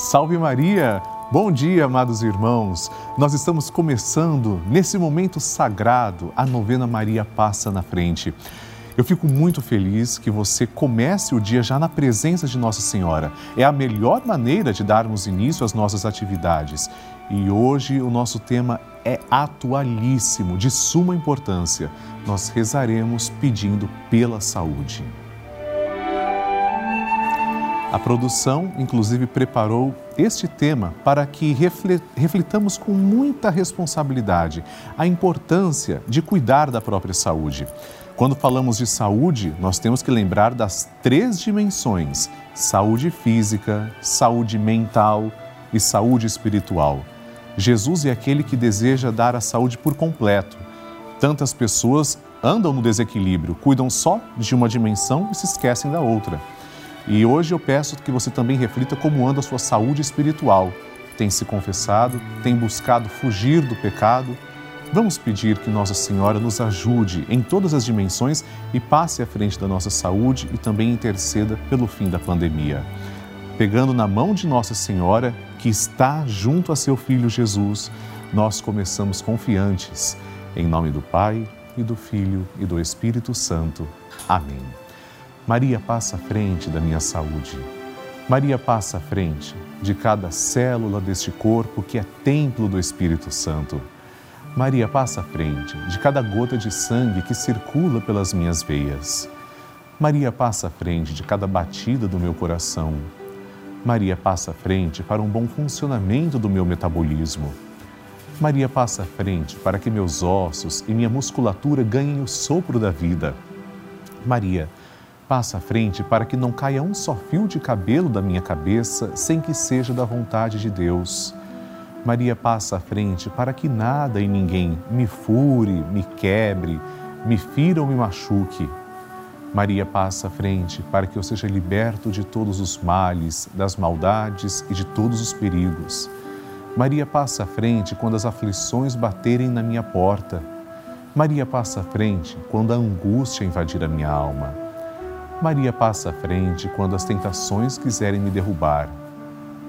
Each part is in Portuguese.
Salve Maria! Bom dia, amados irmãos. Nós estamos começando nesse momento sagrado a novena Maria passa na frente. Eu fico muito feliz que você comece o dia já na presença de Nossa Senhora. É a melhor maneira de darmos início às nossas atividades. E hoje o nosso tema é atualíssimo, de suma importância. Nós rezaremos pedindo pela saúde. A produção, inclusive, preparou este tema para que reflitamos com muita responsabilidade a importância de cuidar da própria saúde. Quando falamos de saúde, nós temos que lembrar das três dimensões: saúde física, saúde mental e saúde espiritual. Jesus é aquele que deseja dar a saúde por completo. Tantas pessoas andam no desequilíbrio, cuidam só de uma dimensão e se esquecem da outra. E hoje eu peço que você também reflita como anda a sua saúde espiritual. Tem se confessado, tem buscado fugir do pecado. Vamos pedir que Nossa Senhora nos ajude em todas as dimensões e passe à frente da nossa saúde e também interceda pelo fim da pandemia. Pegando na mão de Nossa Senhora, que está junto a seu Filho Jesus, nós começamos confiantes. Em nome do Pai, e do Filho e do Espírito Santo. Amém. Maria passa à frente da minha saúde. Maria passa à frente de cada célula deste corpo que é templo do Espírito Santo. Maria passa à frente de cada gota de sangue que circula pelas minhas veias. Maria passa à frente de cada batida do meu coração. Maria passa à frente para um bom funcionamento do meu metabolismo. Maria passa à frente para que meus ossos e minha musculatura ganhem o sopro da vida. Maria Passa à frente para que não caia um só fio de cabelo da minha cabeça sem que seja da vontade de Deus. Maria passa à frente para que nada e ninguém me fure, me quebre, me fira ou me machuque. Maria passa à frente para que eu seja liberto de todos os males, das maldades e de todos os perigos. Maria passa à frente quando as aflições baterem na minha porta. Maria passa à frente quando a angústia invadir a minha alma. Maria passa à frente quando as tentações quiserem me derrubar.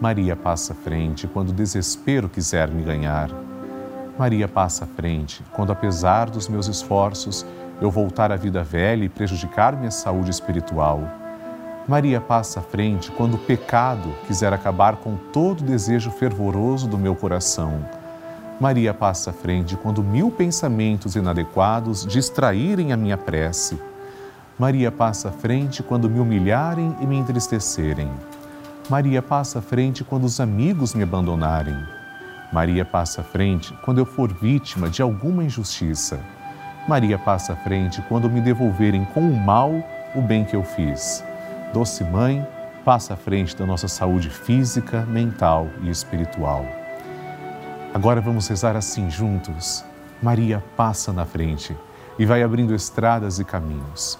Maria passa à frente quando o desespero quiser me ganhar. Maria passa à frente quando, apesar dos meus esforços, eu voltar à vida velha e prejudicar minha saúde espiritual. Maria passa à frente quando o pecado quiser acabar com todo o desejo fervoroso do meu coração. Maria passa à frente quando mil pensamentos inadequados distraírem a minha prece. Maria passa à frente quando me humilharem e me entristecerem. Maria passa à frente quando os amigos me abandonarem. Maria passa à frente quando eu for vítima de alguma injustiça. Maria passa à frente quando me devolverem com o mal o bem que eu fiz. Doce Mãe, passa à frente da nossa saúde física, mental e espiritual. Agora vamos rezar assim juntos. Maria passa na frente e vai abrindo estradas e caminhos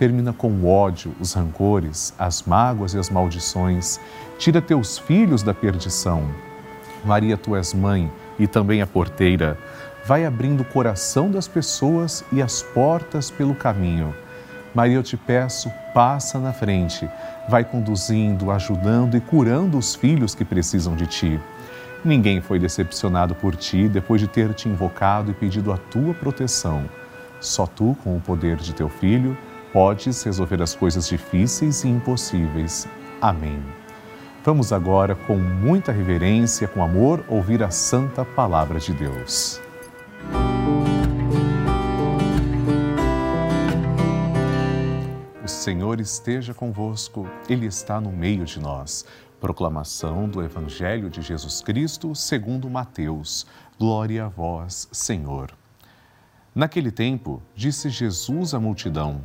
termina com o ódio, os rancores, as mágoas e as maldições. Tira teus filhos da perdição. Maria, tu és mãe e também a porteira. Vai abrindo o coração das pessoas e as portas pelo caminho. Maria, eu te peço, passa na frente. Vai conduzindo, ajudando e curando os filhos que precisam de ti. Ninguém foi decepcionado por ti depois de ter te invocado e pedido a tua proteção. Só tu, com o poder de teu filho, Podes resolver as coisas difíceis e impossíveis. Amém. Vamos agora, com muita reverência, com amor, ouvir a santa palavra de Deus. O Senhor esteja convosco, Ele está no meio de nós. Proclamação do Evangelho de Jesus Cristo, segundo Mateus. Glória a vós, Senhor. Naquele tempo, disse Jesus à multidão: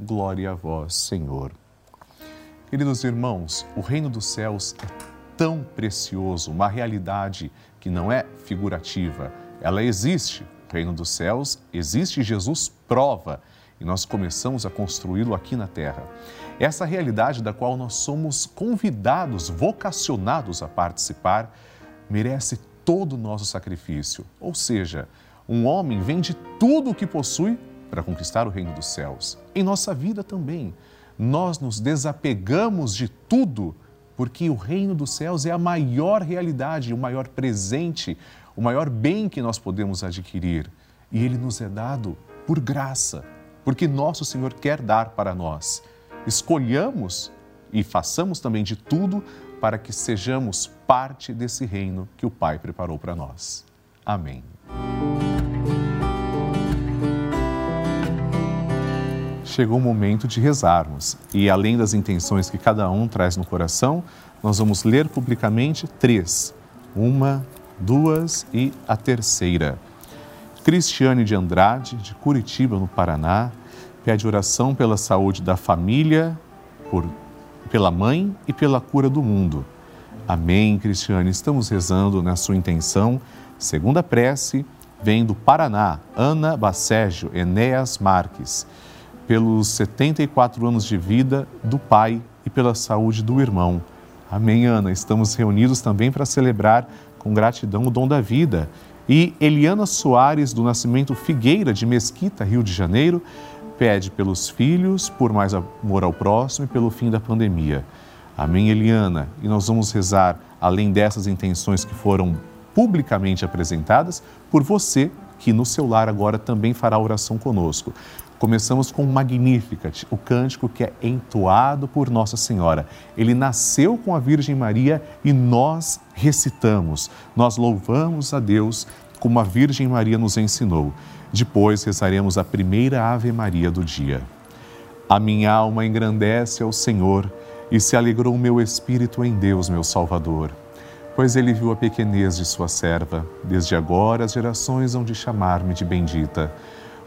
glória a vós, Senhor. Queridos irmãos, o reino dos céus é tão precioso, uma realidade que não é figurativa, ela existe. O reino dos céus existe, Jesus prova e nós começamos a construí-lo aqui na terra. Essa realidade da qual nós somos convidados, vocacionados a participar, merece todo o nosso sacrifício. Ou seja, um homem vende tudo o que possui para conquistar o reino dos céus. Em nossa vida também, nós nos desapegamos de tudo porque o reino dos céus é a maior realidade, o maior presente, o maior bem que nós podemos adquirir. E ele nos é dado por graça porque nosso Senhor quer dar para nós. Escolhamos e façamos também de tudo para que sejamos parte desse reino que o Pai preparou para nós. Amém. Chegou o momento de rezarmos e, além das intenções que cada um traz no coração, nós vamos ler publicamente três: uma, duas e a terceira. Cristiane de Andrade, de Curitiba, no Paraná, pede oração pela saúde da família, por, pela mãe e pela cura do mundo. Amém, Cristiane. Estamos rezando na sua intenção. Segunda prece vem do Paraná, Ana Bacégio Enéas Marques, pelos 74 anos de vida do pai e pela saúde do irmão. Amém, Ana. Estamos reunidos também para celebrar com gratidão o dom da vida e Eliana Soares, do Nascimento Figueira, de Mesquita, Rio de Janeiro, pede pelos filhos, por mais amor ao próximo e pelo fim da pandemia. Amém, Eliana? E nós vamos rezar, além dessas intenções que foram publicamente apresentadas, por você que no seu lar agora também fará oração conosco. Começamos com o Magnificat, o cântico que é entoado por Nossa Senhora. Ele nasceu com a Virgem Maria e nós recitamos, nós louvamos a Deus como a Virgem Maria nos ensinou. Depois rezaremos a primeira Ave Maria do dia. A minha alma engrandece ao Senhor e se alegrou o meu espírito em Deus, meu Salvador. Pois ele viu a pequenez de sua serva. Desde agora as gerações hão de chamar-me de bendita.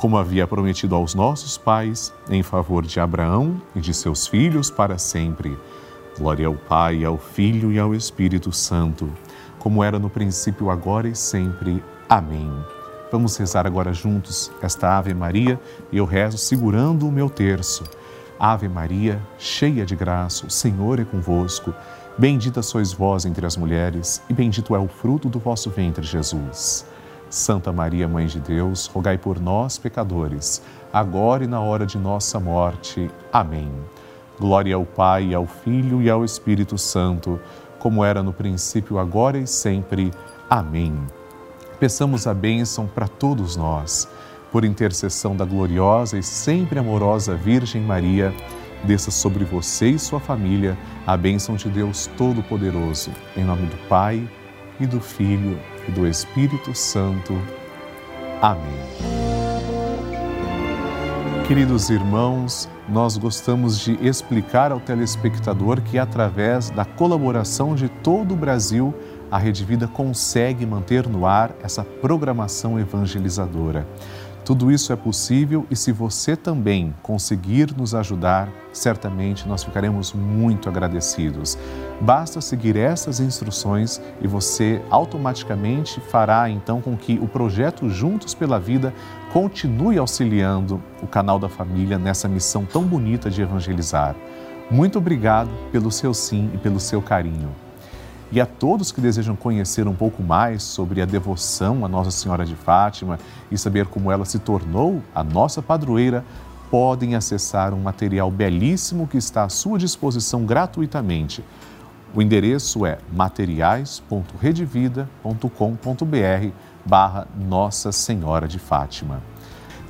como havia prometido aos nossos pais, em favor de Abraão e de seus filhos para sempre. Glória ao Pai, ao Filho e ao Espírito Santo, como era no princípio, agora e sempre. Amém. Vamos rezar agora juntos esta Ave Maria e eu rezo segurando o meu terço. Ave Maria, cheia de graça, o Senhor é convosco. Bendita sois vós entre as mulheres, e bendito é o fruto do vosso ventre, Jesus. Santa Maria, Mãe de Deus, rogai por nós, pecadores, agora e na hora de nossa morte. Amém. Glória ao Pai, ao Filho e ao Espírito Santo, como era no princípio, agora e sempre. Amém. Peçamos a bênção para todos nós, por intercessão da gloriosa e sempre amorosa Virgem Maria, desça sobre você e sua família a bênção de Deus Todo-Poderoso. Em nome do Pai, e do Filho e do Espírito Santo. Amém. Queridos irmãos, nós gostamos de explicar ao telespectador que, através da colaboração de todo o Brasil, a Rede Vida consegue manter no ar essa programação evangelizadora. Tudo isso é possível e se você também conseguir nos ajudar, certamente nós ficaremos muito agradecidos. Basta seguir essas instruções e você automaticamente fará então com que o projeto Juntos pela Vida continue auxiliando o canal da família nessa missão tão bonita de evangelizar. Muito obrigado pelo seu sim e pelo seu carinho. E a todos que desejam conhecer um pouco mais sobre a devoção a Nossa Senhora de Fátima e saber como ela se tornou a nossa padroeira, podem acessar um material belíssimo que está à sua disposição gratuitamente. O endereço é materiais.redevida.com.br barra Nossa Senhora de Fátima.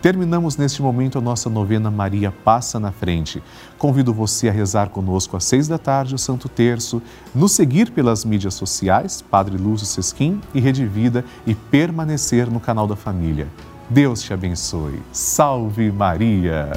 Terminamos neste momento a nossa novena Maria Passa na Frente. Convido você a rezar conosco às seis da tarde o Santo Terço, nos seguir pelas mídias sociais, Padre Lúcio Sesquim e Rede Vida e permanecer no canal da família. Deus te abençoe. Salve Maria!